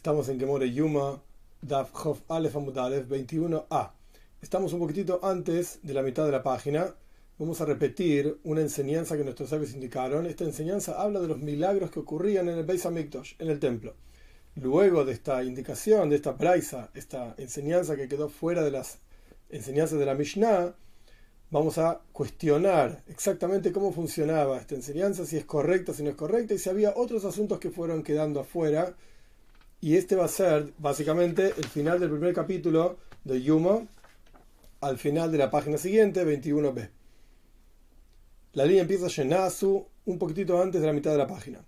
Estamos en Gemore Yuma, Daf Chof Alef Amudalef 21a. Estamos un poquitito antes de la mitad de la página. Vamos a repetir una enseñanza que nuestros sabios indicaron. Esta enseñanza habla de los milagros que ocurrían en el Beis Hamikdash, en el templo. Luego de esta indicación, de esta praisa, esta enseñanza que quedó fuera de las enseñanzas de la Mishnah, vamos a cuestionar exactamente cómo funcionaba esta enseñanza, si es correcta, si no es correcta, y si había otros asuntos que fueron quedando afuera y este va a ser básicamente el final del primer capítulo de Yuma, al final de la página siguiente, 21b. La línea empieza Shenasu un poquitito antes de la mitad de la página.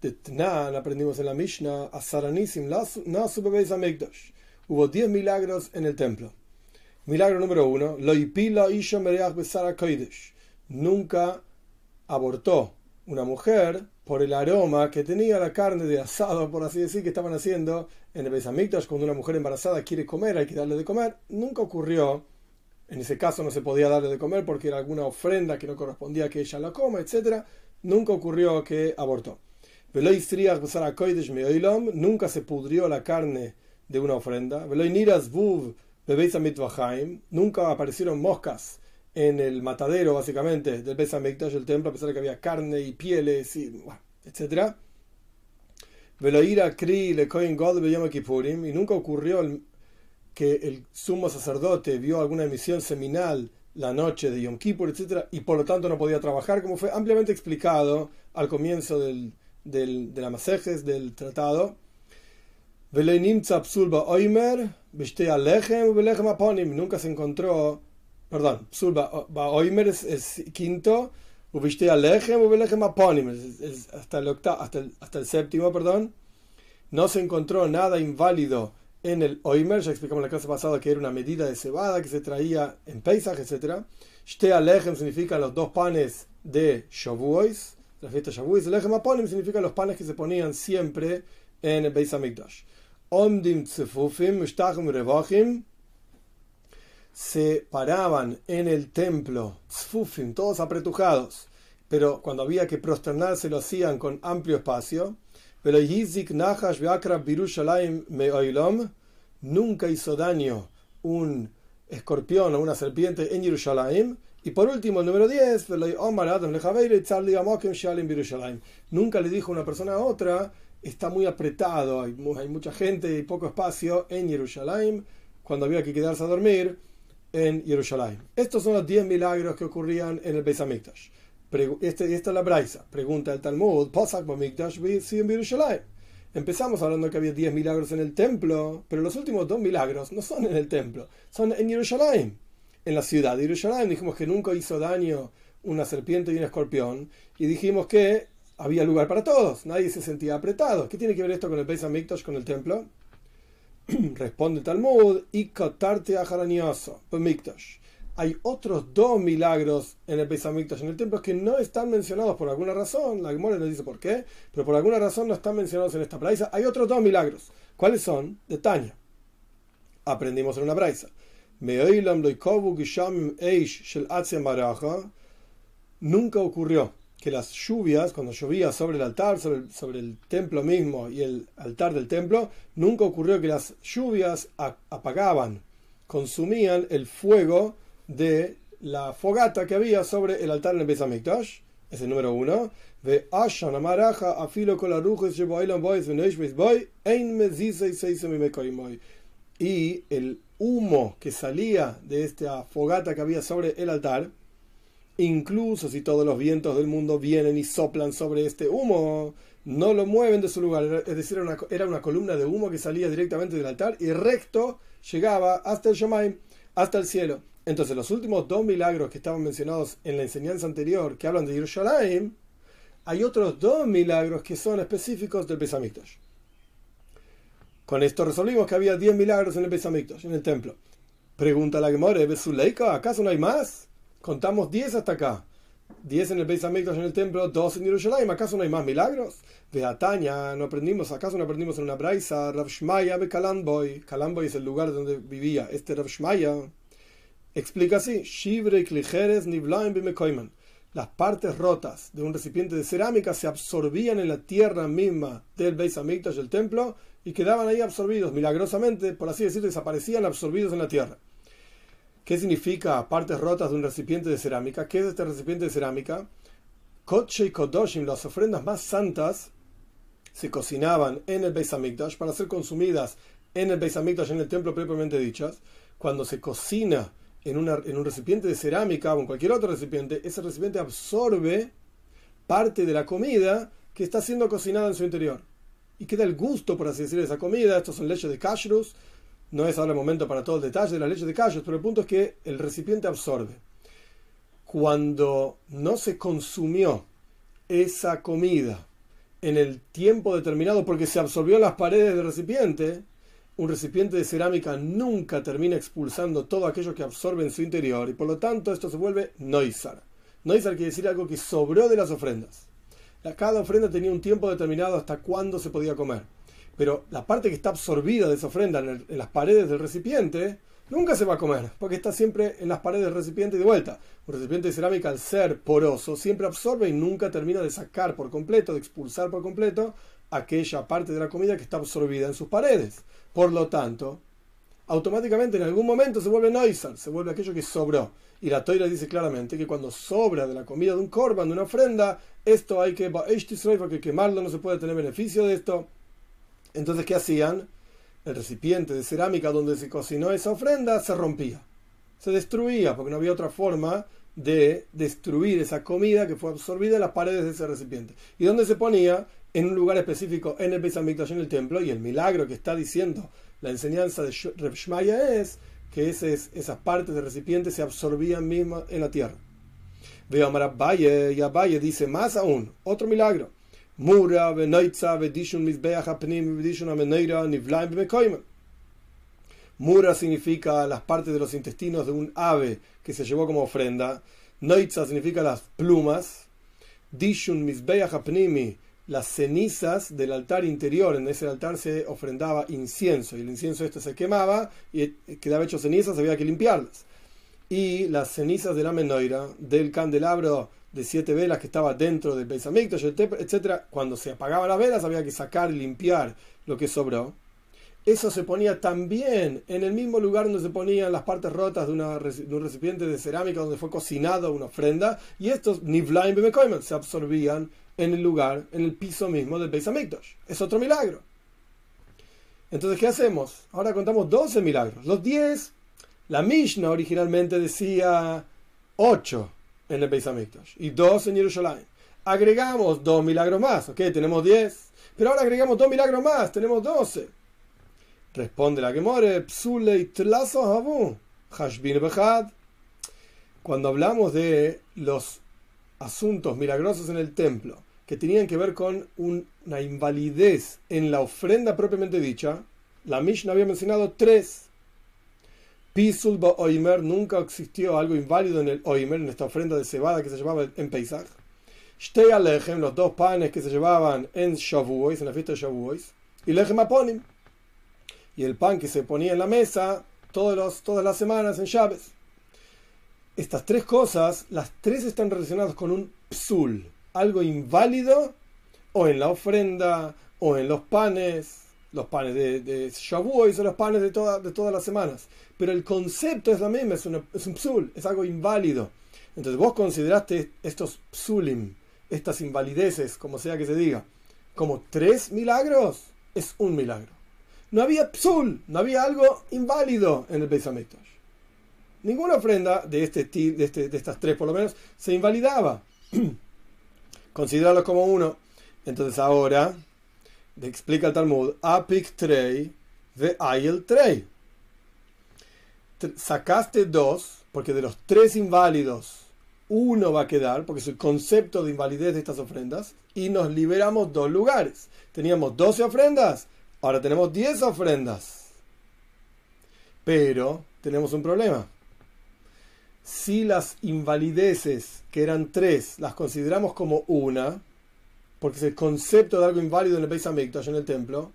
De Tnan aprendimos en la Mishnah, Asaranisim Nasu Bebeis Amekdash. Hubo 10 milagros en el templo. Milagro número 1, Loipila Isha Mereach Besara Koidesh. Nunca abortó una mujer por el aroma que tenía la carne de asado, por así decir, que estaban haciendo en el Besamikdash, cuando una mujer embarazada quiere comer, hay que darle de comer. Nunca ocurrió, en ese caso no se podía darle de comer porque era alguna ofrenda que no correspondía a que ella la coma, etc. Nunca ocurrió que abortó. Nunca se pudrió la carne de una ofrenda. Nunca aparecieron moscas en el matadero, básicamente, del Beis Hamikdash, el templo, a pesar de que había carne y pieles, y, bueno, etc. Y nunca ocurrió que el sumo sacerdote vio alguna emisión seminal la noche de Yom Kippur, etc. Y por lo tanto no podía trabajar, como fue ampliamente explicado al comienzo del, del, de la Masejes, del tratado. Nunca se encontró perdón, Psul Baoimer es, es quinto, Ubishte Alechem, Ubelechem Aponim, hasta el, hasta, el, hasta el séptimo, perdón. No se encontró nada inválido en el Oimer, ya explicamos la clase pasada que era una medida de cebada que se traía en Pesach, etc. Shte Alechem significa los dos panes de Shavuos, la fiesta Shavuos. Alechem Aponim significa los panes que se ponían siempre en el Beis. Omdim Tzefufim, Mishtachim Revachim, se paraban en el templo, todos apretujados, pero cuando había que prosternarse lo hacían con amplio espacio. Pero nunca hizo daño un escorpión o una serpiente en Jerusalén. Y por último, el número 10, nunca le dijo una persona a otra, está muy apretado, hay, hay mucha gente y poco espacio en Jerusalén, cuando había que quedarse a dormir en Jerusalén. Estos son los 10 milagros que ocurrían en el Beis Hamikdash. Este, esta es la Braisa. Pregunta el Talmud, Empezamos hablando que había 10 milagros en el templo, pero los últimos dos milagros no son en el templo, son en Jerusalén. En la ciudad de Jerusalén dijimos que nunca hizo daño una serpiente y un escorpión, y dijimos que había lugar para todos, nadie se sentía apretado. ¿Qué tiene que ver esto con el Beis Hamikdash, con el templo? Responde Talmud, y Hay otros dos milagros en el Beis en el templo, que no están mencionados por alguna razón. La Gemora nos dice por qué, pero por alguna razón no están mencionados en esta praisa. Hay otros dos milagros. ¿Cuáles son? De Tanya. Aprendimos en una praisa. Nunca ocurrió que las lluvias, cuando llovía sobre el altar, sobre el, templo mismo y el altar del templo, nunca ocurrió que las lluvias apagaban, consumían el fuego de la fogata que había sobre el altar en el Besamikdash. Es el número uno. Y el humo que salía de esta fogata que había sobre el altar, Incluso si todos los vientos del mundo vienen y soplan sobre este humo, no lo mueven de su lugar. Es decir, era una, columna de humo que salía directamente del altar y recto llegaba hasta el Shemaim, hasta el cielo. Entonces, los últimos dos milagros que estaban mencionados en la enseñanza anterior, que hablan de Yerushalayim, hay otros dos milagros que son específicos del Besamikdash. Con esto resolvimos que había diez milagros en el Besamikdash, en el templo. Pregunta la Gemore, ¿Besuleika? ¿Acaso no hay más? Contamos 10 hasta acá. 10 en el Beis Hamikdash en el templo, 2 en Jerusalén. ¿Acaso no hay más milagros? De Ataña, no aprendimos, ¿acaso no aprendimos en una braisa? Rav Shmaya de Kalamboy. Kalamboy es el lugar donde vivía este Rav Shmaya. Explica así: Shivre klicheres niblaim bimekoiman. las partes rotas de un recipiente de cerámica se absorbían en la tierra misma del Beis Hamikdash, del templo, y quedaban ahí absorbidos, milagrosamente, por así decirlo, desaparecían absorbidos en la tierra. ¿Qué significa partes rotas de un recipiente de cerámica? ¿Qué es este recipiente de cerámica? Koche y Kodoshim, las ofrendas más santas, se cocinaban en el Beis Hamikdash para ser consumidas en el Beis Hamikdash, en el templo propiamente dichas. Cuando se cocina en, un recipiente de cerámica o en cualquier otro recipiente, ese recipiente absorbe parte de la comida que está siendo cocinada en su interior. Y queda el gusto, por así decir, de esa comida. Estos son leches de kashrus. No es ahora el momento para todo el detalle de las leches de kashrus, pero el punto es que el recipiente absorbe. Cuando no se consumió esa comida en el tiempo determinado porque se absorbió en las paredes del recipiente, un recipiente de cerámica nunca termina expulsando todo aquello que absorbe en su interior y por lo tanto esto se vuelve noizar. Noizar quiere decir algo que sobró de las ofrendas. Cada ofrenda tenía un tiempo determinado hasta cuándo se podía comer. Pero la parte que está absorbida de esa ofrenda en, en las paredes del recipiente nunca se va a comer, porque está siempre en las paredes del recipiente y de vuelta. Un recipiente de cerámica, al ser poroso, siempre absorbe y nunca termina de sacar por completo, de expulsar por completo aquella parte de la comida que está absorbida en sus paredes. Por lo tanto, automáticamente en algún momento se vuelve noisal, se vuelve aquello que sobró. Y la toira dice claramente que cuando sobra de la comida de un korban, de una ofrenda, esto hay que porque quemarlo no se puede tener beneficio de esto. Entonces, ¿qué hacían? El recipiente de cerámica donde se cocinó esa ofrenda se rompía, se destruía, porque no había otra forma de destruir esa comida que fue absorbida en las paredes de ese recipiente. ¿Y dónde se ponía? en un lugar específico en el Beis en el templo, y el milagro que está diciendo la enseñanza de Reb Shmaya es que esas partes del recipiente se absorbían mismas en la tierra. Veo a Valle y Valle dice más aún, otro milagro. Mura, Vedishun Mura significa las partes de los intestinos de un ave que se llevó como ofrenda. Noitza significa las plumas. Dishun Mizbeach Apnimi las cenizas del altar interior. En ese altar se ofrendaba incienso y el incienso este se quemaba y quedaba hecho cenizas, había que limpiarlas. Y las cenizas de la menoira, del candelabro de siete velas que estaba dentro del Beis etc., cuando se apagaban las velas había que sacar y limpiar lo que sobró. Eso se ponía también en el mismo lugar donde se ponían las partes rotas de, un recipiente de cerámica donde fue cocinada una ofrenda, y estos nivlaim se absorbían en el lugar, en el piso mismo del Beis. Es otro milagro. Entonces, ¿qué hacemos? Ahora contamos 12 milagros. Los 10, la Mishnah originalmente decía 8 en el Beis Hamikdash y 2 en Jerusalén. Agregamos dos milagros más, ok, tenemos 10. Pero ahora agregamos dos milagros más, tenemos 12. Responde la Gemore, Psule Tlazo Habu, Hashbin Bechad. Cuando hablamos de los asuntos milagrosos en el templo que tenían que ver con una invalidez en la ofrenda propiamente dicha, la Mishnah había mencionado tres. Pisul Oimer, nunca existió algo inválido en el Oimer, en esta ofrenda de cebada que se llevaba en Pesach. Shtei Alechem, los dos panes que se llevaban en Shavuos, en la fiesta de Shavuos. Y Lechem Aponim. Y el pan que se ponía en la mesa todos los, todas las semanas en Shabes estas tres cosas, las tres están relacionadas con un psul, algo inválido, o en la ofrenda, o en los panes, los panes de, de Shavuot o los panes de, de todas las semanas. Pero el concepto es la misma, es, es un psul, es algo inválido. Entonces vos consideraste estos psulim, estas invalideces, como sea que se diga, como tres milagros, es un milagro. No había psul, no había algo inválido en el Beis ninguna ofrenda de, este, de, este, de estas tres por lo menos se invalidaba. Considerarlos como uno. Entonces ahora explica el Talmud, Apik Trey de Ayel Trey. Sacaste dos, porque de los tres inválidos, uno va a quedar, porque es el concepto de invalidez de estas ofrendas, y nos liberamos dos lugares. Teníamos 12 ofrendas, ahora tenemos 10 ofrendas. Pero tenemos un problema si las invalideces, que eran tres, las consideramos como una, porque es el concepto de algo inválido en el Beis Hamikdash, en el templo,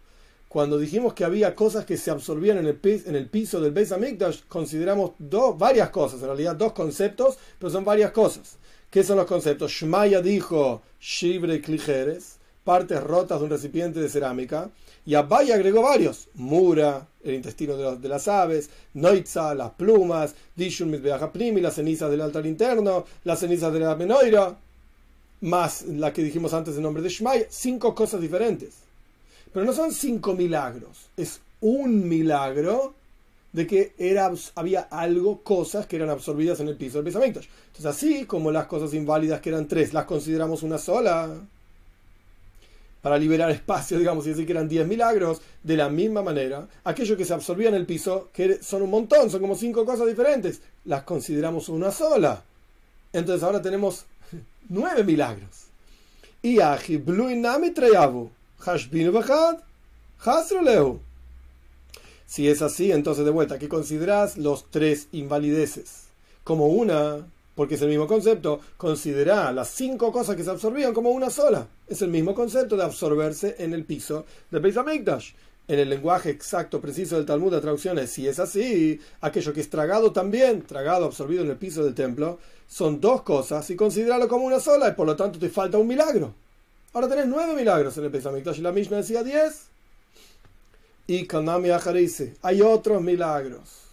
cuando dijimos que había cosas que se absorbían en el, piso del Beis Hamikdash, consideramos dos, varias cosas, en realidad dos conceptos, pero son varias cosas. ¿Qué son los conceptos? Shmaya dijo Shibre Klijeres, partes rotas de un recipiente de cerámica. Y Abaya agregó varios: Mura, el intestino de, las aves, Noitza, las plumas, Dishun Primi, las cenizas del altar interno, las cenizas de la Menoira, más la que dijimos antes en nombre de Shmaya. Cinco cosas diferentes. Pero no son cinco milagros, es un milagro de que era, había algo, cosas que eran absorbidas en el piso del pensamiento. Entonces, así como las cosas inválidas que eran tres, las consideramos una sola, para liberar espacio, digamos, y decir que eran diez milagros, de la misma manera, aquello que se absorbía en el piso, que son un montón, son como cinco cosas diferentes, las consideramos una sola. Entonces ahora tenemos nueve milagros. Y si es así, entonces de vuelta, ¿qué consideras los tres invalideces? Como una, porque es el mismo concepto, considera las cinco cosas que se absorbían como una sola. Es el mismo concepto de absorberse en el piso del Beis. En el lenguaje exacto, preciso del Talmud, la traducción es, si es así, aquello que es tragado también, tragado, absorbido en el piso del templo, son dos cosas y considerarlo como una sola y por lo tanto te falta un milagro. Ahora tenés nueve milagros en el Beis Hamikdash y la Mishnah decía diez. Y Kanami Ajarise, hay otros milagros.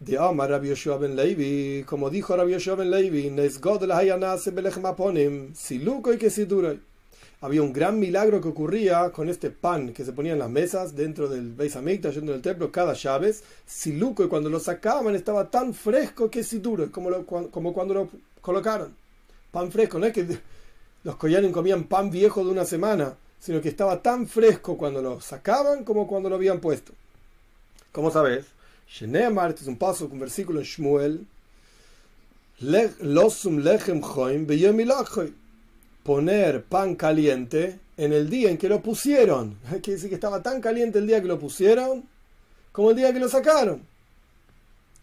De Omar ben Levi, como dijo Rabbi Levi, Nesgod Hayanase Belechmaponim, Siluko y. Había un gran milagro que ocurría con este pan que se ponía en las mesas dentro del Beis Hamikdash, dentro del templo, cada llaves. Siluco, y cuando lo sacaban estaba tan fresco que Siduro, como, lo, como cuando lo colocaron. Pan fresco, no es que los koyanim comían pan viejo de una semana sino que estaba tan fresco cuando lo sacaban como cuando lo habían puesto. ¿Cómo sabes? Sheneamar, este es un paso, un versículo en Shmuel. Losum lechem Poner pan caliente en el día en que lo pusieron. Quiere decir que estaba tan caliente el día que lo pusieron como el día que lo sacaron.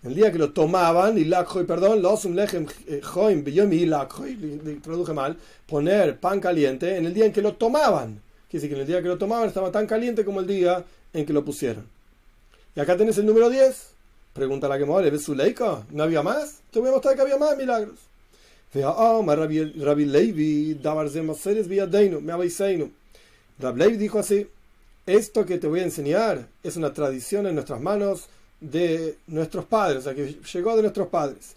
El día que lo tomaban, y perdón, losum lechem joim beyomi traduje mal, poner pan caliente en el día en que lo tomaban. Quiere decir que en el día que lo tomaban estaba tan caliente como el día en que lo pusieron. Y acá tenés el número 10. Pregunta la que me ¿ves su leica? ¿No había más? Te voy a mostrar que había más milagros. Rabbi Levi, Levi dijo así, esto que te voy a enseñar es una tradición en nuestras manos de nuestros padres, o sea, que llegó de nuestros padres.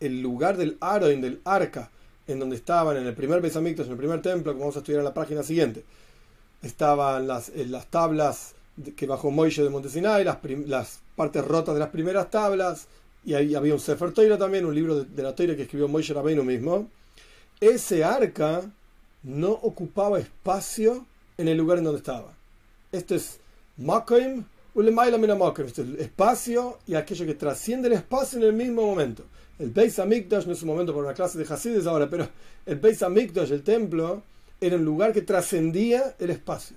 El lugar del Aroin, del arca, en donde estaban en el primer Besamictos, en el primer templo, como vamos a estudiar en la página siguiente, estaban las, eh, las tablas que bajó Moishe de Montesinay, las, las partes rotas de las primeras tablas, y ahí había un Sefer Toira también, un libro de, la Toira que escribió Moishe Rabbeinu mismo. Ese arca no ocupaba espacio en el lugar en donde estaba. Esto es Makoim esto es espacio y aquello que trasciende el espacio en el mismo momento. El Beis Hamikdash no es un momento para una clase de Hasides ahora, pero el Beis Hamikdash, el templo, era un lugar que trascendía el espacio.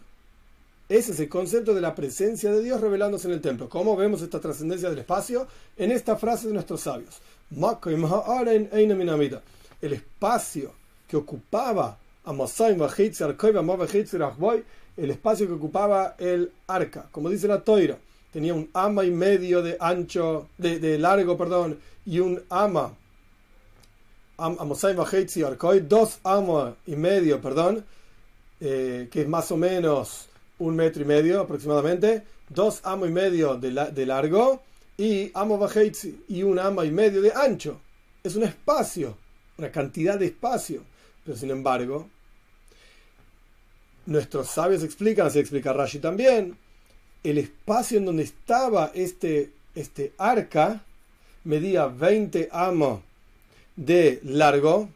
Ese es el concepto de la presencia de Dios revelándose en el templo. ¿Cómo vemos esta trascendencia del espacio? En esta frase de nuestros sabios. El espacio que ocupaba el espacio que ocupaba el arca, como dice la toira, tenía un ama y medio de ancho, de, largo, perdón, y un ama, dos ama y medio, perdón, eh, que es más o menos un metro y medio aproximadamente, dos amo y medio de, largo y amo y un ama y medio de ancho. Es un espacio, una cantidad de espacio, pero sin embargo, nuestros sabios explican, se explica Rashi también, el espacio en donde estaba este, este arca medía 20 amos de largo,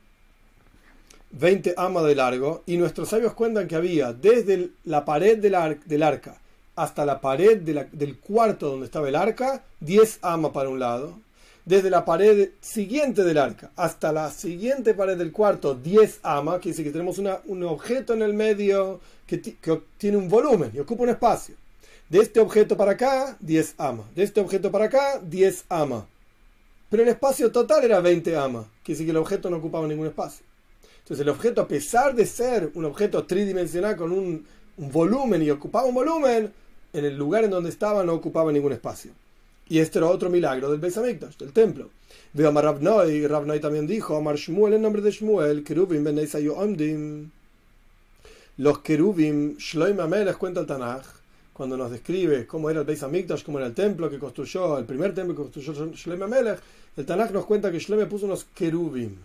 20 amos de largo, y nuestros sabios cuentan que había desde la pared del, arca hasta la pared del cuarto donde estaba el arca, 10 amas para un lado, desde la pared siguiente del arca hasta la siguiente pared del cuarto, 10 amas, quiere decir que tenemos un objeto en el medio que, que, tiene un volumen y ocupa un espacio. De este objeto para acá, 10 amas. De este objeto para acá, 10 amas. Pero el espacio total era 20 amas. Quiere decir que el objeto no ocupaba ningún espacio. Entonces el objeto, a pesar de ser un objeto tridimensional con un, volumen y ocupaba un volumen, en el lugar en donde estaba no ocupaba ningún espacio. Y este era otro milagro del Beis Hamikdash, del templo. Veo a Rabnoi, Rabnoi también dijo, Amar Shmuel en nombre de Shmuel, Kerubim ben Omdim. Los Kerubim, Shloim les cuenta el Tanaj, cuando nos describe cómo era el Beis Hamikdash, cómo era el templo que construyó, el primer templo que construyó Shloim Amelech, el Tanaj nos cuenta que Shloim puso unos Kerubim,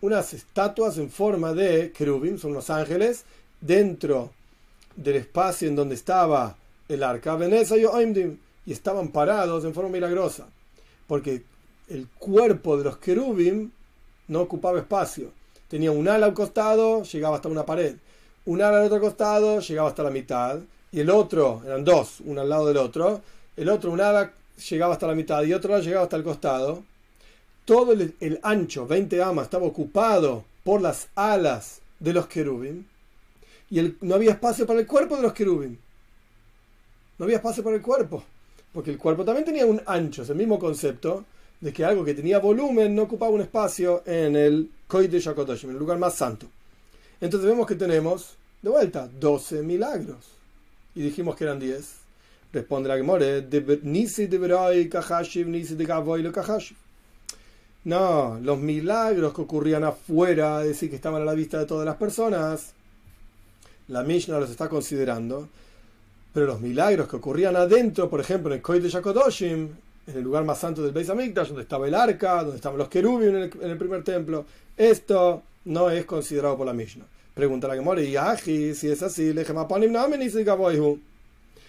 unas estatuas en forma de Kerubim, son unos ángeles, dentro del espacio en donde estaba el arca, Veneza y Oimdim, y estaban parados en forma milagrosa, porque el cuerpo de los Kerubim no ocupaba espacio. Tenía un ala a un costado, llegaba hasta una pared un ala al otro costado llegaba hasta la mitad, y el otro, eran dos, uno al lado del otro, el otro, un ala llegaba hasta la mitad y otro llegaba hasta el costado. Todo el, ancho, 20 amas, estaba ocupado por las alas de los querubim, y no había espacio para el cuerpo de los querubim. No había espacio para el cuerpo, porque el cuerpo también tenía un ancho, es el mismo concepto de que algo que tenía volumen no ocupaba un espacio en el Kodesh HaKodoshim, en el lugar más santo. Entonces vemos que tenemos, de vuelta, 12 milagros. Y dijimos que eran 10. Responde la Gemore, Nisi de Kahashiv, Nisi de Kahashiv. No, los milagros que ocurrían afuera, es decir, que estaban a la vista de todas las personas, la Mishnah los está considerando, pero los milagros que ocurrían adentro, por ejemplo, en el Koy de Yakodoshim, en el lugar más santo del Beis Hamikdash, donde estaba el arca, donde estaban los querubim en el primer templo, esto no es considerado por la Mishnah. Pregunta la Gemora, y Aji, si es así,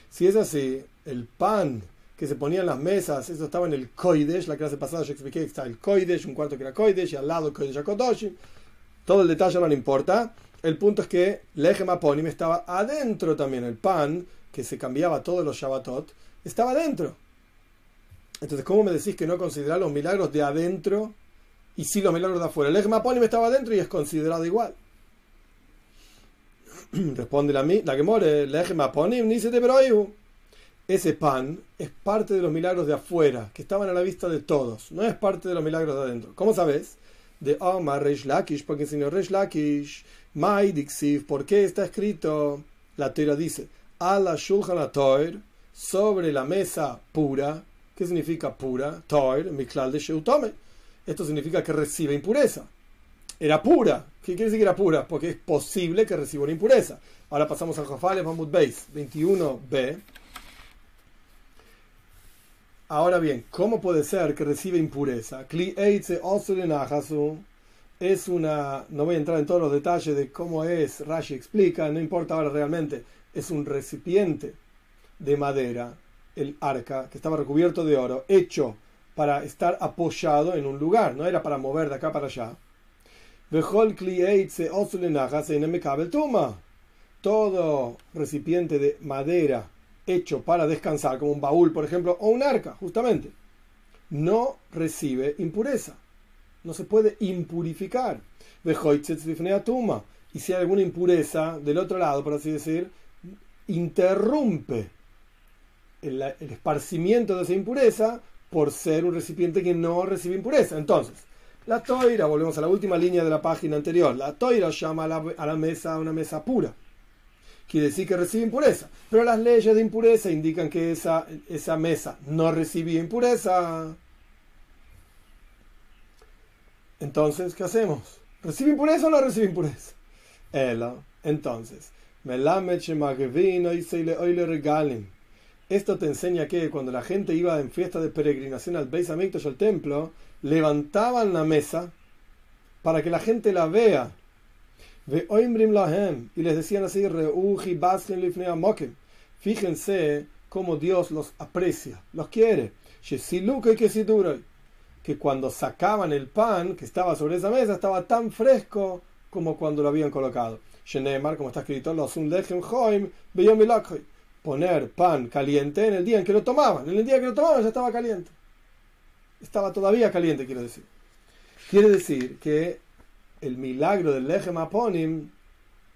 si es así, el pan que se ponía en las mesas, eso estaba en el Koidesh, la clase pasada yo expliqué que está el Koidesh, un cuarto que era Koidesh, y al lado el Koidesh Akodoshi. Todo el detalle no le importa. El punto es que Lechem Aponim estaba adentro también. El pan que se cambiaba todos los Shabbatot estaba adentro. Entonces, ¿cómo me decís que no considerar los milagros de adentro y si los milagros de afuera. El Ejmaponim estaba dentro y es considerado igual. Responde la, la que more, el Ejmaponim ni se te Ese pan es parte de los milagros de afuera, que estaban a la vista de todos. No es parte de los milagros de adentro. ¿Cómo sabes? De Omar Reish Lakish, porque señor Reish Lakish, Mai Dixiv, ¿por qué está escrito? La teoría dice, la Shulchan Toir, sobre la mesa pura. ¿Qué significa pura? Toir, Miklal de Sheutome esto significa que recibe impureza. Era pura. ¿Qué quiere decir que era pura? Porque es posible que reciba una impureza. Ahora pasamos al Jafales Mahmud Beis 21b. Ahora bien, ¿cómo puede ser que recibe impureza? Es una. No voy a entrar en todos los detalles de cómo es, Rashi explica, no importa ahora realmente. Es un recipiente de madera, el arca, que estaba recubierto de oro, hecho para estar apoyado en un lugar, no era para mover de acá para allá. Todo recipiente de madera hecho para descansar, como un baúl, por ejemplo, o un arca, justamente, no recibe impureza. No se puede impurificar. Y si hay alguna impureza del otro lado, por así decir, interrumpe el, el esparcimiento de esa impureza por ser un recipiente que no recibe impureza. Entonces, la toira, volvemos a la última línea de la página anterior, la toira llama a la, mesa una mesa pura. Quiere decir que recibe impureza. Pero las leyes de impureza indican que esa, esa mesa no recibía impureza. Entonces, ¿qué hacemos? ¿Recibe impureza o no recibe impureza? Ella, entonces, esto te enseña que cuando la gente iba en fiesta de peregrinación al Beis Hamikdash, al templo, levantaban la mesa para que la gente la vea. Y les decían así, fíjense cómo Dios los aprecia, los quiere. Que cuando sacaban el pan que estaba sobre esa mesa estaba tan fresco como cuando lo habían colocado. como está escrito, los un poner pan caliente en el día en que lo tomaban. En el día que lo tomaban ya estaba caliente. Estaba todavía caliente, quiero decir. Quiere decir que el milagro del Lechem Aponim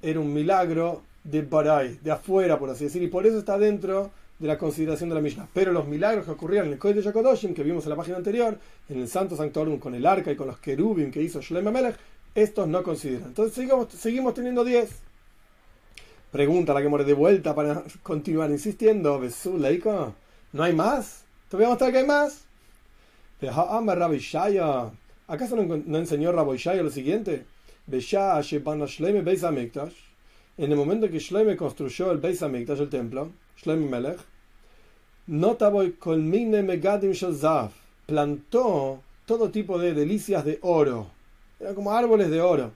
era un milagro de Baray, de afuera, por así decir, y por eso está dentro de la consideración de la Mishnah. Pero los milagros que ocurrían en el Kodesh de Yakodoshim, que vimos en la página anterior, en el Santo Sanctorum, con el arca y con los querubim que hizo Shlem Amelech, estos no consideran. Entonces seguimos, teniendo 10. Pregunta la que muere de vuelta para continuar insistiendo. ¿No hay más? Todavía vamos a que hay más. ¿Acaso no, enseñó Rabbi Shaya lo siguiente? En el momento que Shloime construyó el Beis Hamikdash, el templo, Shloime Melech, Megadim plantó todo tipo de delicias de oro. Eran como árboles de oro.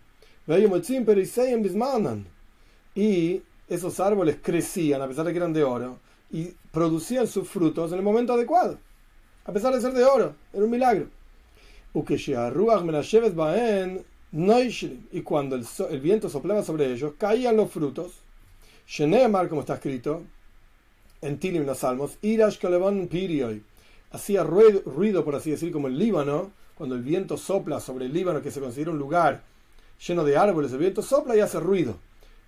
Y esos árboles crecían, a pesar de que eran de oro, y producían sus frutos en el momento adecuado, a pesar de ser de oro. Era un milagro. Y cuando el, viento soplaba sobre ellos, caían los frutos. Shenemar, como está escrito en Tilim, los Salmos. Hacía ruido, ruido, por así decir, como el Líbano, cuando el viento sopla sobre el Líbano, que se considera un lugar lleno de árboles, el viento sopla y hace ruido.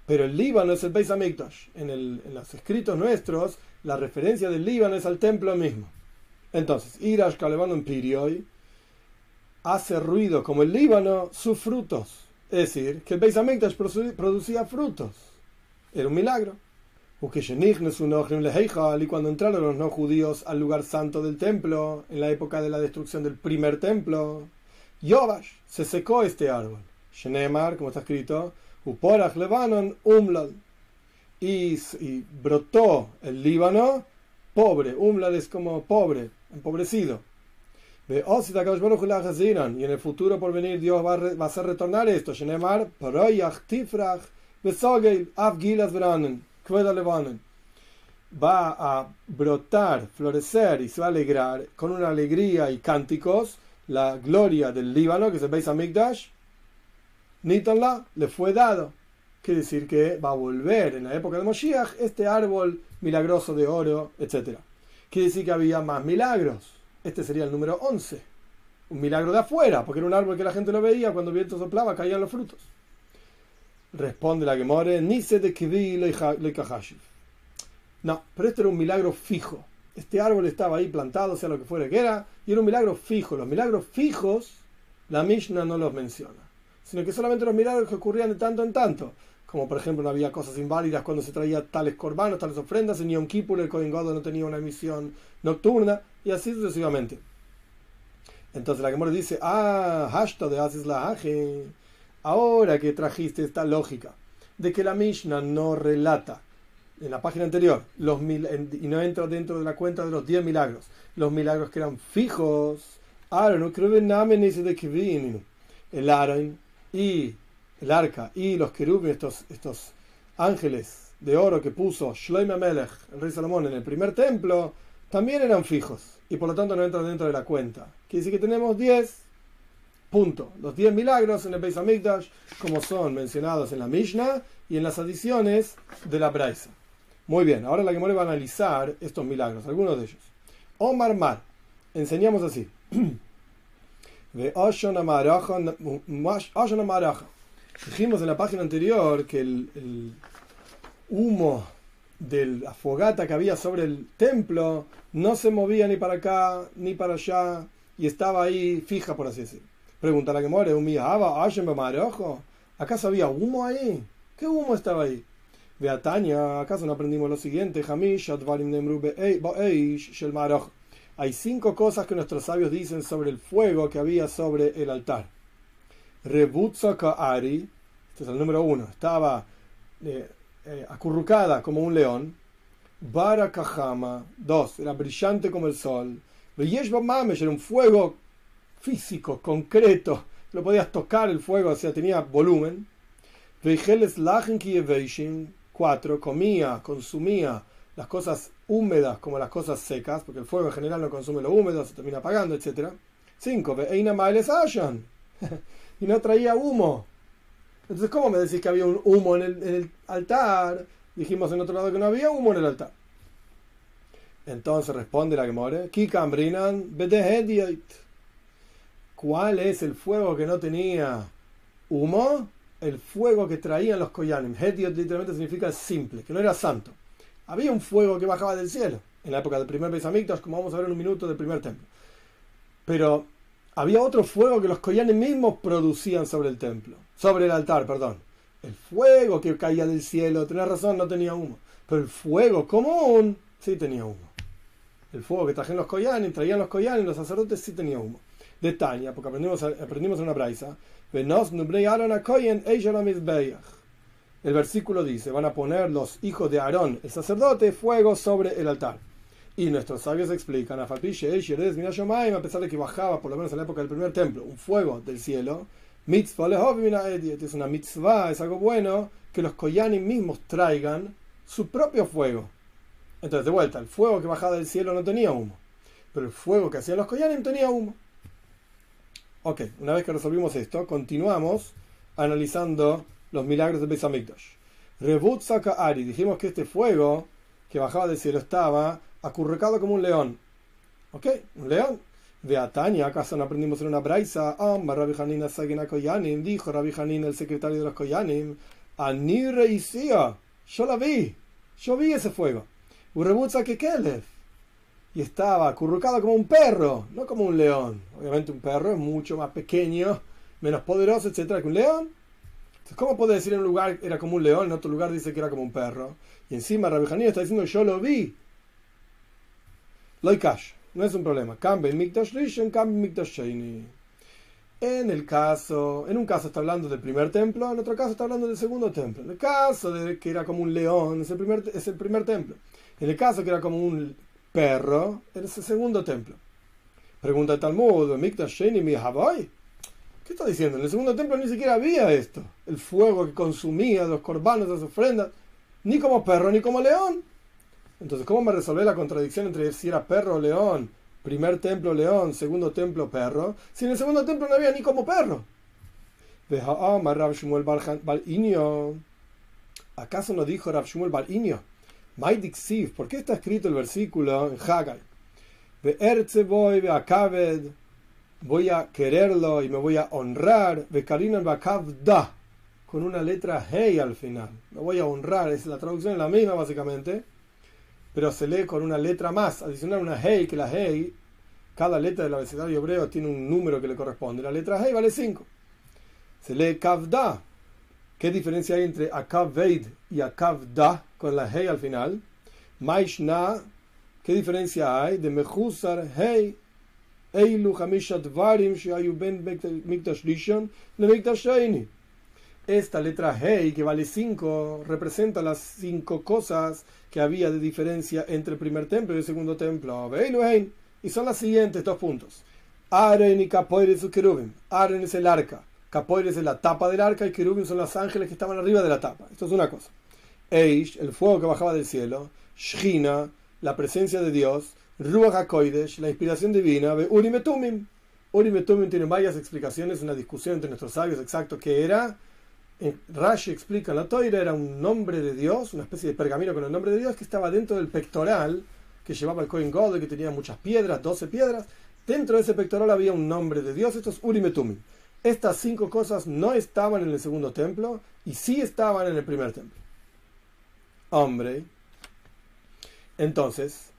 Pero el Líbano es el Beis Hamikdash. En, en los escritos nuestros, la referencia del Líbano es al templo mismo. Entonces, Irash en Pirioi hace ruido como el Líbano, sus frutos. Es decir, que el Beis Hamikdash producía frutos. Era un milagro. Y cuando entraron los no judíos al lugar santo del templo, en la época de la destrucción del primer templo, Yovash se secó este árbol. Shenemar, como está escrito, Uporach Lebanon Umlal. Y, brotó el Líbano pobre. Umlal es como pobre, empobrecido. Y en el futuro por venir Dios va a, hacer retornar esto. Va a brotar, florecer y se va a alegrar con una alegría y cánticos la gloria del Líbano, que es el Beis Hamikdash. Nitanla le fue dado. Quiere decir que va a volver en la época de Moshiach este árbol milagroso de oro, etc. Quiere decir que había más milagros este sería el número 11. Un milagro de afuera, porque era un árbol que la gente lo veía, cuando el viento soplaba caían los frutos. Responde la que more, ni se de No, pero este era un milagro fijo. Este árbol estaba ahí plantado, sea lo que fuera que era, y era un milagro fijo. Los milagros fijos, la Mishnah no los menciona, sino que solamente los milagros que ocurrían de tanto en tanto como por ejemplo no había cosas inválidas cuando se traía tales corbanos, tales ofrendas, en Yom Kippur el Kohen no tenía una emisión nocturna, y así sucesivamente. Entonces la Gemora dice, ah, hashtag de haces la ahora que trajiste esta lógica de que la Mishnah no relata en la página anterior los mil, y no entra dentro de la cuenta de los 10 milagros, los milagros que eran fijos, Aaron, no creo que de que el Aaron y el arca y los querubines, estos, ángeles de oro que puso Shloime Melech, el rey Salomón, en el primer templo, también eran fijos y por lo tanto no entran dentro de la cuenta. Quiere decir que tenemos 10 puntos, los 10 milagros en el Beis Hamikdash, como son mencionados en la Mishnah y en las adiciones de la Braisa. Muy bien, ahora la que va a analizar estos milagros, algunos de ellos. Omar Mar, enseñamos así. De Dijimos en la página anterior que el, humo de la fogata que había sobre el templo no se movía ni para acá ni para allá y estaba ahí fija, por así decir. Pregunta la que muere, ¿acaso había humo ahí? ¿Qué humo estaba ahí? Beataña, ¿acaso no aprendimos lo siguiente? Hay cinco cosas que nuestros sabios dicen sobre el fuego que había sobre el altar. Rebutza Ari, este es el número uno, estaba eh, eh, acurrucada como un león. Barakahama, dos, era brillante como el sol. Yeshba Mamesh era un fuego físico, concreto, lo podías tocar el fuego, o sea, tenía volumen. Veijeles Lachenki cuatro, comía, consumía las cosas húmedas como las cosas secas, porque el fuego en general no consume lo húmedo, se termina apagando, etc. Cinco, Veina Mailes Ashan. y no traía humo. Entonces, ¿cómo me decís que había un humo en el, altar? Dijimos en otro lado que no había humo en el altar. Entonces responde la que more, ¿Cuál es el fuego que no tenía humo? El fuego que traían los koyanim. Hediot literalmente significa simple, que no era santo. Había un fuego que bajaba del cielo en la época del primer Besamictas, como vamos a ver en un minuto del primer templo. Pero había otro fuego que los coyanes mismos producían sobre el templo, sobre el altar, perdón. El fuego que caía del cielo, tenés razón, no tenía humo. Pero el fuego común sí tenía humo. El fuego que trajeron los koyanim, traían los koyanim, los sacerdotes sí tenían humo. De Tania, porque aprendimos, aprendimos en una braisa, el versículo dice, van a poner los hijos de Aarón, el sacerdote, fuego sobre el altar. Y nuestros sabios explican, a pesar de que bajaba, por lo menos en la época del primer templo, un fuego del cielo, es una mitzvah, es algo bueno que los koyanim mismos traigan su propio fuego. Entonces, de vuelta, el fuego que bajaba del cielo no tenía humo, pero el fuego que hacían los koyanim tenía humo. Ok, una vez que resolvimos esto, continuamos analizando los milagros de Beis Hamikdash. Rebut Ari, dijimos que este fuego que bajaba del cielo estaba acurrucado como un león. ¿Ok? Un león. De Atania, ¿acaso no aprendimos en una braisa? Amba Rabbi Hanina Sagina Koyanim, dijo Rabbi Hanina, el secretario de los Koyanim, Ani Reisía, yo la vi, yo vi ese fuego. Urebutza y estaba acurrucado como un perro, no como un león. Obviamente un perro es mucho más pequeño, menos poderoso, etcétera, que un león. Entonces, ¿cómo puede decir en un lugar era como un león, en otro lugar dice que era como un perro? Y encima Rabbi está diciendo yo lo vi. Loikash, no es un problema. Cambia Mikdash Rishon, cambia Mikdash Sheini. En el caso, en un caso está hablando del primer templo, en otro caso está hablando del segundo templo. En el caso de que era como un león, es el primer, es el primer templo. En el caso que era como un perro en ese segundo templo. Pregunta el Talmud, ¿qué está diciendo? En el segundo templo ni siquiera había esto, el fuego que consumía los corbanos, las ofrendas, ni como perro ni como león. Entonces, ¿cómo me resolvé la contradicción entre si era perro o león? Primer templo león, segundo templo perro, si en el segundo templo no había ni como perro. ¿Acaso no dijo Rav Shmuel Bar ¿por qué está escrito el versículo en Haggai? voy a quererlo y me voy a honrar, con una letra hey al final. Me voy a honrar, es la traducción es la misma básicamente, pero se lee con una letra más, adicional una hey, que la hey, cada letra del abecedario hebreo tiene un número que le corresponde. La letra hey vale 5. Se lee kavda. ¿Qué diferencia hay entre akaved y akavda? con la hey al final. Maishna, ¿qué diferencia hay de Mejusar hey? Eilu Hamishat Varim Ben Mikdash Rishon le Mikdash Shaini. Esta letra hey, que vale 5, representa las cinco cosas que había de diferencia entre el primer templo y el segundo templo. Y son las siguientes dos puntos. Aren y Kapoires y Kerubim. Aren es el arca. Kapoires es la tapa del arca y Kerubim son los ángeles que estaban arriba de la tapa. Esto es una cosa. Eish, el fuego que bajaba del cielo, Shina, la presencia de Dios, Ruach HaKoidesh, la inspiración divina, Urim Etumim. Urim tiene varias explicaciones, una discusión entre nuestros sabios exacto que era. Eh, Rashi explica la Toira, era un nombre de Dios, una especie de pergamino con el nombre de Dios que estaba dentro del pectoral que llevaba el Kohen God, que tenía muchas piedras, 12 piedras. Dentro de ese pectoral había un nombre de Dios, esto es Urim Etumim. Estas cinco cosas no estaban en el segundo templo y sí estaban en el primer templo hombre. Entonces,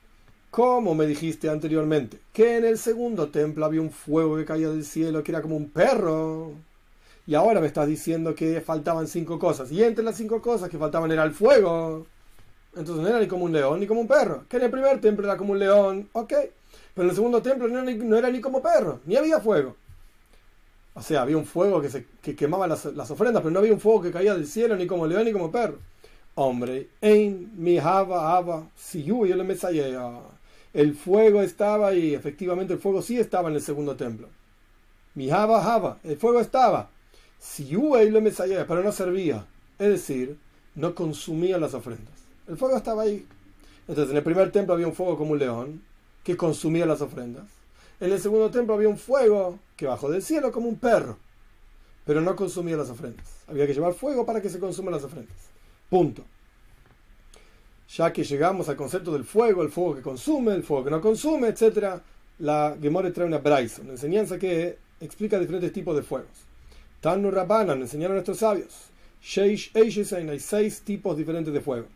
como me dijiste anteriormente, que en el segundo templo había un fuego que caía del cielo, que era como un perro, y ahora me estás diciendo que faltaban cinco cosas, y entre las cinco cosas que faltaban era el fuego, entonces no era ni como un león ni como un perro, que en el primer templo era como un león, ok, pero en el segundo templo no era ni, como perro, ni había fuego. O sea, había un fuego que, se, que quemaba las, las ofrendas, pero no había un fuego que caía del cielo ni como león ni como perro hombre, en mi hava hava, si yo le El fuego estaba ahí, efectivamente el fuego sí estaba en el segundo templo. Mi hava hava, el fuego estaba. Si yo le pero no servía. Es decir, no consumía las ofrendas. El fuego estaba ahí. Entonces, en el primer templo había un fuego como un león que consumía las ofrendas. En el segundo templo había un fuego que bajó del cielo como un perro, pero no consumía las ofrendas. Había que llevar fuego para que se consuman las ofrendas. Punto. Ya que llegamos al concepto del fuego, el fuego que consume, el fuego que no consume, etc., la Gemore trae una braisa, una enseñanza que explica diferentes tipos de fuegos. Tanu Rabbanan enseñaron a nuestros sabios. Hay seis tipos diferentes de fuego.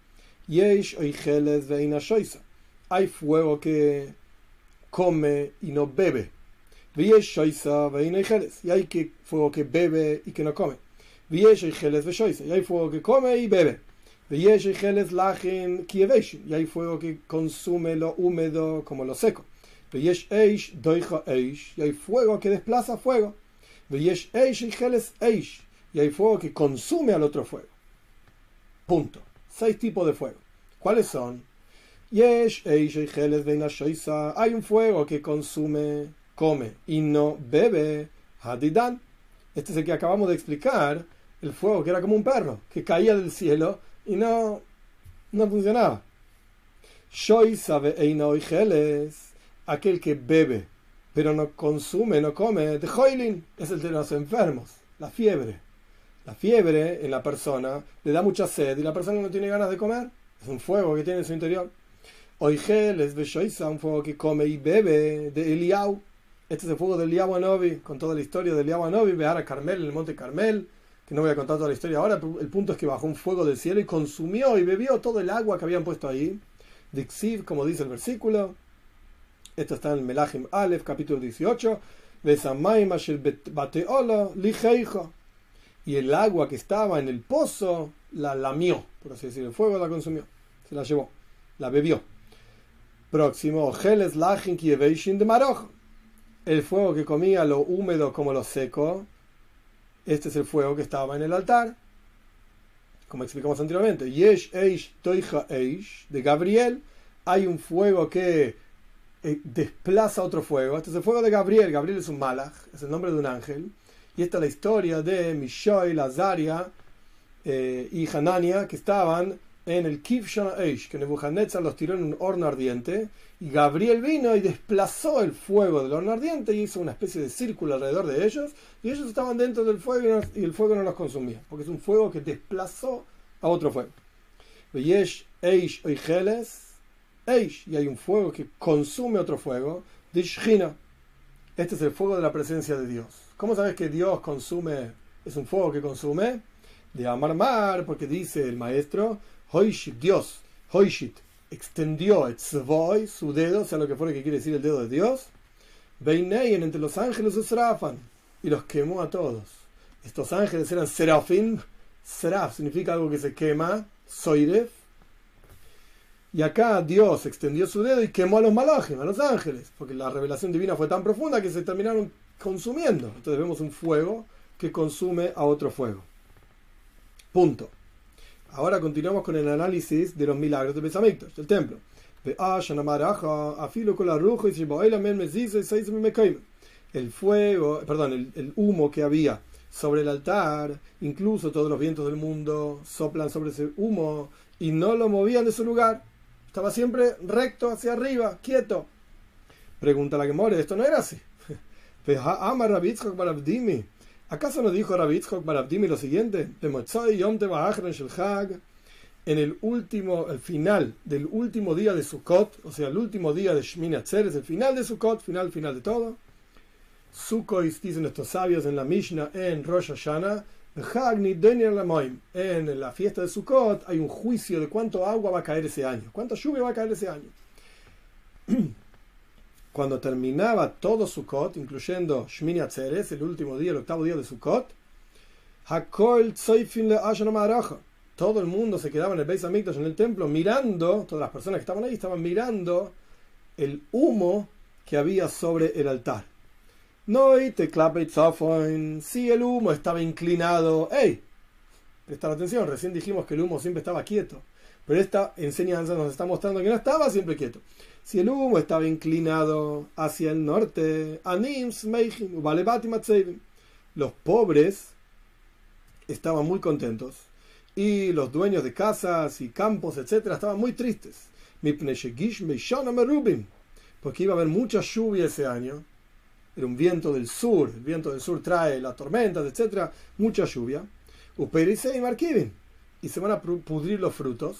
Hay fuego que come y no bebe. Y hay fuego que bebe y que no come. Y hay fuego que come y bebe. Y hay fuego que consume lo húmedo como lo seco. Y hay fuego que desplaza fuego. Y hay fuego que consume al otro fuego. Punto. Seis tipos de fuego. ¿Cuáles son? Hay un fuego que consume, come y no bebe. Hadidan. Este es el que acabamos de explicar. El fuego que era como un perro, que caía del cielo y no, no funcionaba. Aquel que bebe, pero no consume, no come, de Hoilin, es el de los enfermos, la fiebre. La fiebre en la persona le da mucha sed y la persona no tiene ganas de comer. Es un fuego que tiene en su interior. Oigel es Beshoisa, un fuego que come y bebe de Eliau. Este es el fuego de Eliau Anobi, con toda la historia de Eliau Anobi, vear a Carmel, en el monte Carmel, que no voy a contar toda la historia ahora, el punto es que bajó un fuego del cielo y consumió y bebió todo el agua que habían puesto ahí. Dixiv, como dice el versículo. Esto está en Melachim Aleph, capítulo 18. Y el agua que estaba en el pozo la lamió, por así decirlo. El fuego la consumió, se la llevó, la bebió. Próximo, de El fuego que comía lo húmedo como lo seco este es el fuego que estaba en el altar. Como explicamos anteriormente. Yesh Eish Toija Eish de Gabriel. Hay un fuego que eh, desplaza otro fuego. Este es el fuego de Gabriel. Gabriel es un malach, es el nombre de un ángel. Y esta es la historia de Mishoy, Lazaria eh, y Hanania que estaban en el Kivshon Eish, que Nebuchadnezzar los tiró en un horno ardiente, y Gabriel vino y desplazó el fuego del horno ardiente y hizo una especie de círculo alrededor de ellos, y ellos estaban dentro del fuego y, el fuego no los consumía, porque es un fuego que desplazó a otro fuego. Eish Eish Eish, y hay un fuego que consume otro fuego, de Este es el fuego de la presencia de Dios. ¿Cómo sabes que Dios consume, es un fuego que consume? De Amar Mar, porque dice el maestro, Hoishit, Dios, Hoishit, extendió Etzvoy, su dedo, sea lo que fuera que quiere decir el dedo de Dios, Beineyen entre los ángeles Serafan, y los quemó a todos. Estos ángeles eran Serafim, Seraf significa algo que se quema, Soiref, y acá Dios extendió su dedo y quemó a los malajim, a los ángeles, porque la revelación divina fue tan profunda que se terminaron consumiendo. Entonces vemos un fuego que consume a otro fuego. Punto. Ahora continuamos con el análisis de los milagros de Besamikdash, del templo. El fuego, perdón, el, humo que había sobre el altar, incluso todos los vientos del mundo soplan sobre ese humo y no lo movían de su lugar. Estaba siempre recto hacia arriba, quieto. Pregunta la que more, esto no era así. ¿Acaso no dijo Rabitzhok Barabdimi lo siguiente? En el último, el final del último día de Sukkot, o sea, el último día de Shmini Atzeres, el final de Sukkot, final, final de todo. Sukkot, dicen estos sabios en la Mishnah, en Rosh Hashanah, en la fiesta de Sukkot hay un juicio de cuánto agua va a caer ese año, cuánta lluvia va a caer ese año. cuando terminaba todo Sukkot, incluyendo Shmini Atzeres, el último día, el octavo día de Sukkot, todo el mundo se quedaba en el Beis Hamikdash, en el templo, mirando, todas las personas que estaban ahí estaban mirando el humo que había sobre el altar. No, y te si el humo estaba inclinado, ¡hey! Prestar atención, recién dijimos que el humo siempre estaba quieto, pero esta enseñanza nos está mostrando que no estaba siempre quieto. Si el humo estaba inclinado hacia el norte, los pobres estaban muy contentos y los dueños de casas y campos, etcétera, estaban muy tristes. Porque iba a haber mucha lluvia ese año. Era un viento del sur. El viento del sur trae las tormentas, etcétera, mucha lluvia. Y se van a pudrir los frutos,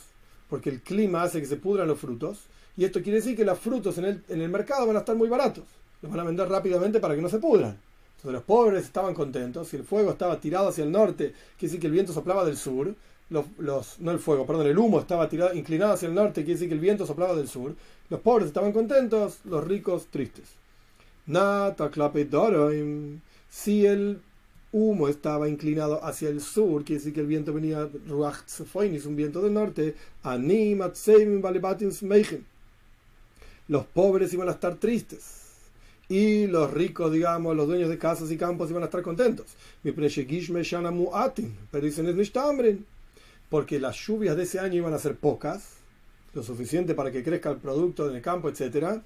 porque el clima hace que se pudran los frutos. Y esto quiere decir que los frutos en el, en el mercado van a estar muy baratos. Los van a vender rápidamente para que no se pudran. Entonces los pobres estaban contentos. Si el fuego estaba tirado hacia el norte, quiere decir que el viento soplaba del sur. Los, los, no el fuego, perdón, el humo estaba tirado, inclinado hacia el norte, quiere decir que el viento soplaba del sur. Los pobres estaban contentos, los ricos tristes. Nata Si el humo estaba inclinado hacia el sur, quiere decir que el viento venía, Ruach un viento del norte, los pobres iban a estar tristes y los ricos, digamos, los dueños de casas y campos iban a estar contentos. Pero dicen, porque las lluvias de ese año iban a ser pocas, lo suficiente para que crezca el producto en el campo, etc.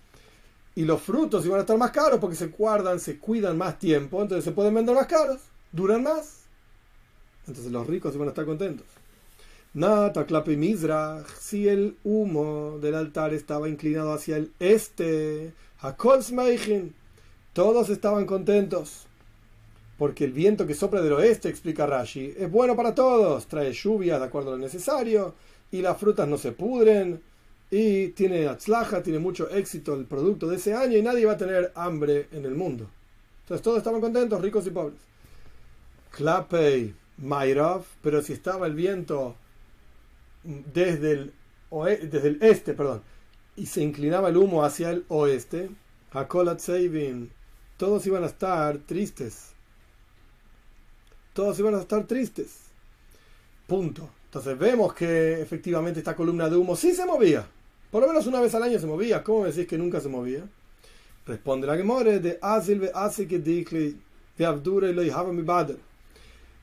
Y los frutos iban a estar más caros porque se guardan, se cuidan más tiempo, entonces se pueden vender más caros, duran más. Entonces los ricos iban a estar contentos. Nata Klape Mizrach, si el humo del altar estaba inclinado hacia el este, Hakol todos estaban contentos. Porque el viento que sopla del oeste, explica Rashi, es bueno para todos, trae lluvias de acuerdo a lo necesario, y las frutas no se pudren, y tiene atzlaja, tiene mucho éxito el producto de ese año, y nadie va a tener hambre en el mundo. Entonces todos estaban contentos, ricos y pobres. Klapei Mayrov, pero si estaba el viento desde el, este, perdón, y se inclinaba el humo hacia el oeste, Hakolat Seivin, todos iban a estar tristes. Todos iban a estar tristes. Punto. Entonces vemos que efectivamente esta columna de humo sí se movía. Por lo menos una vez al año se movía. ¿Cómo decís que nunca se movía? Responde la Gemore de Asil de Abdura y lo mi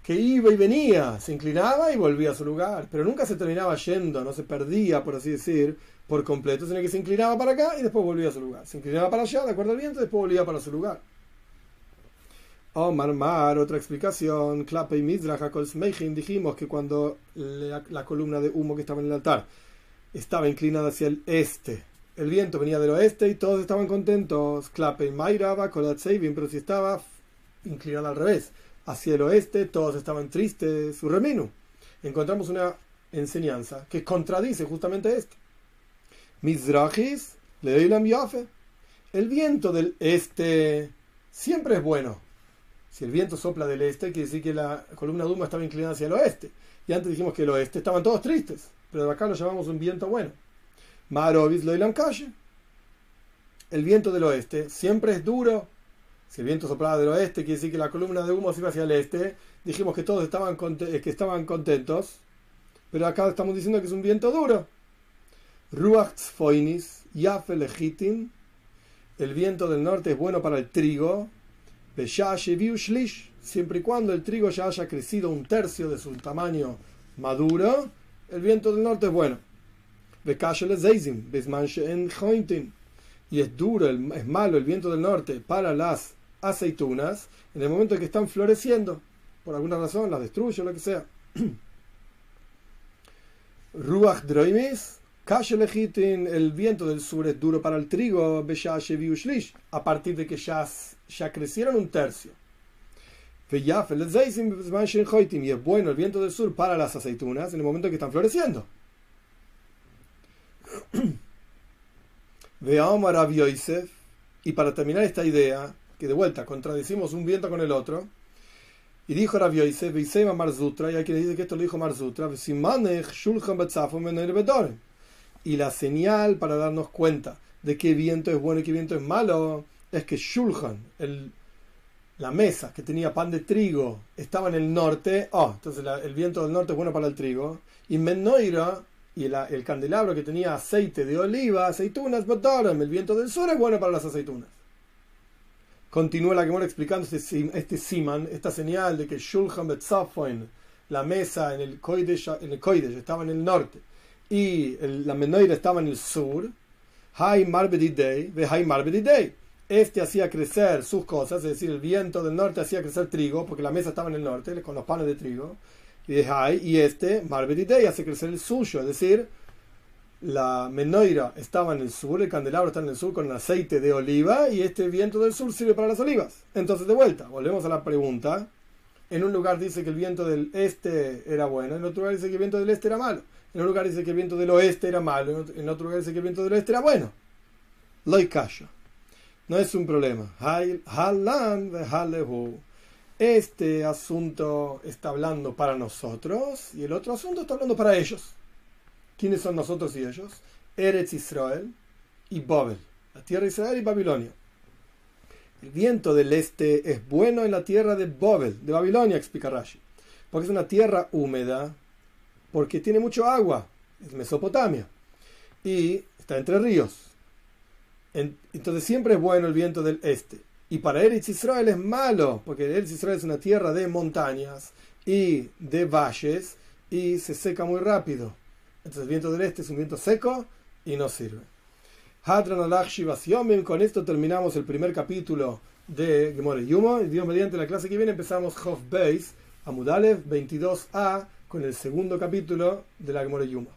que iba y venía, se inclinaba y volvía a su lugar, pero nunca se terminaba yendo, no se perdía, por así decir, por completo, sino que se inclinaba para acá y después volvía a su lugar. Se inclinaba para allá, de acuerdo al viento, y después volvía para su lugar. Omar Mar, otra explicación, Klape y Mizrach, dijimos que cuando la, columna de humo que estaba en el altar estaba inclinada hacia el este, el viento venía del oeste y todos estaban contentos. Klape y Mairaba, pero si estaba inclinada al revés hacia el oeste, todos estaban tristes, su. Encontramos una enseñanza que contradice justamente esto. Mizrahis, Leilam Yafe. El viento del este siempre es bueno. Si el viento sopla del este, quiere decir que la columna Duma estaba inclinada hacia el oeste. Y antes dijimos que el oeste estaban todos tristes, pero acá lo llamamos un viento bueno. Marovis Leilam Calle. El viento del oeste siempre es duro, si el viento soplaba del oeste, quiere decir que la columna de humo se iba hacia el este. Dijimos que todos estaban, que estaban contentos, pero acá estamos diciendo que es un viento duro. Ruach Foinis, Yafe el viento del norte es bueno para el trigo, siempre y cuando el trigo ya haya crecido un tercio de su tamaño maduro, el viento del norte es bueno. Y es duro, es malo el viento del norte para las aceitunas en el momento en que están floreciendo. Por alguna razón las destruye o lo que sea. Ruach droimis, el viento del sur es duro para el trigo, a partir de que ya, ya crecieron un tercio. Y es bueno el viento del sur para las aceitunas en el momento en que están floreciendo. Veamos a y para terminar esta idea, que de vuelta contradicimos un viento con el otro. Y dijo Rabbi Yosef, Marzutra, y hay quien dice que esto lo dijo Marzutra, y la señal para darnos cuenta de qué viento es bueno y qué viento es malo es que Shulchan, el, la mesa que tenía pan de trigo, estaba en el norte. Oh, entonces el viento del norte es bueno para el trigo. Y Menoira, y el candelabro que tenía aceite de oliva, aceitunas, el viento del sur es bueno para las aceitunas. Continúa la Gemora explicando este, este siman, esta señal de que Shulchan Betzafoin, la mesa en el Koidesh, en el estaba en el norte y la Menoira estaba en el sur. Hay Marbedidei, ve Hay Marbedidei. Este hacía crecer sus cosas, es decir, el viento del norte hacía crecer trigo, porque la mesa estaba en el norte, con los panes de trigo. Y, y este, Marbedidei, hace crecer el suyo, es decir, la menoira estaba en el sur, el candelabro está en el sur con aceite de oliva y este viento del sur sirve para las olivas. Entonces, de vuelta, volvemos a la pregunta. En un lugar dice que el viento del este era bueno, en otro lugar dice que el viento del este era malo. En un lugar dice que el viento del oeste era malo, en otro lugar dice que el viento del oeste era bueno. Lo No es un problema. Este asunto está hablando para nosotros y el otro asunto está hablando para ellos. ¿Quiénes son nosotros y ellos? Eretz Israel y Babel, la tierra de Israel y Babilonia. El viento del este es bueno en la tierra de Bobel, de Babilonia, explica Rashi. Porque es una tierra húmeda, porque tiene mucho agua, es Mesopotamia, y está entre ríos. Entonces siempre es bueno el viento del este. Y para Eretz Israel es malo, porque Eretz Israel es una tierra de montañas y de valles y se seca muy rápido. Entonces el viento del este es un viento seco y no sirve. Con esto terminamos el primer capítulo de Gemore Yumo. Y Dios mediante la clase que viene empezamos Hof Base, Amudalev 22a, con el segundo capítulo de la Gemore Yumo.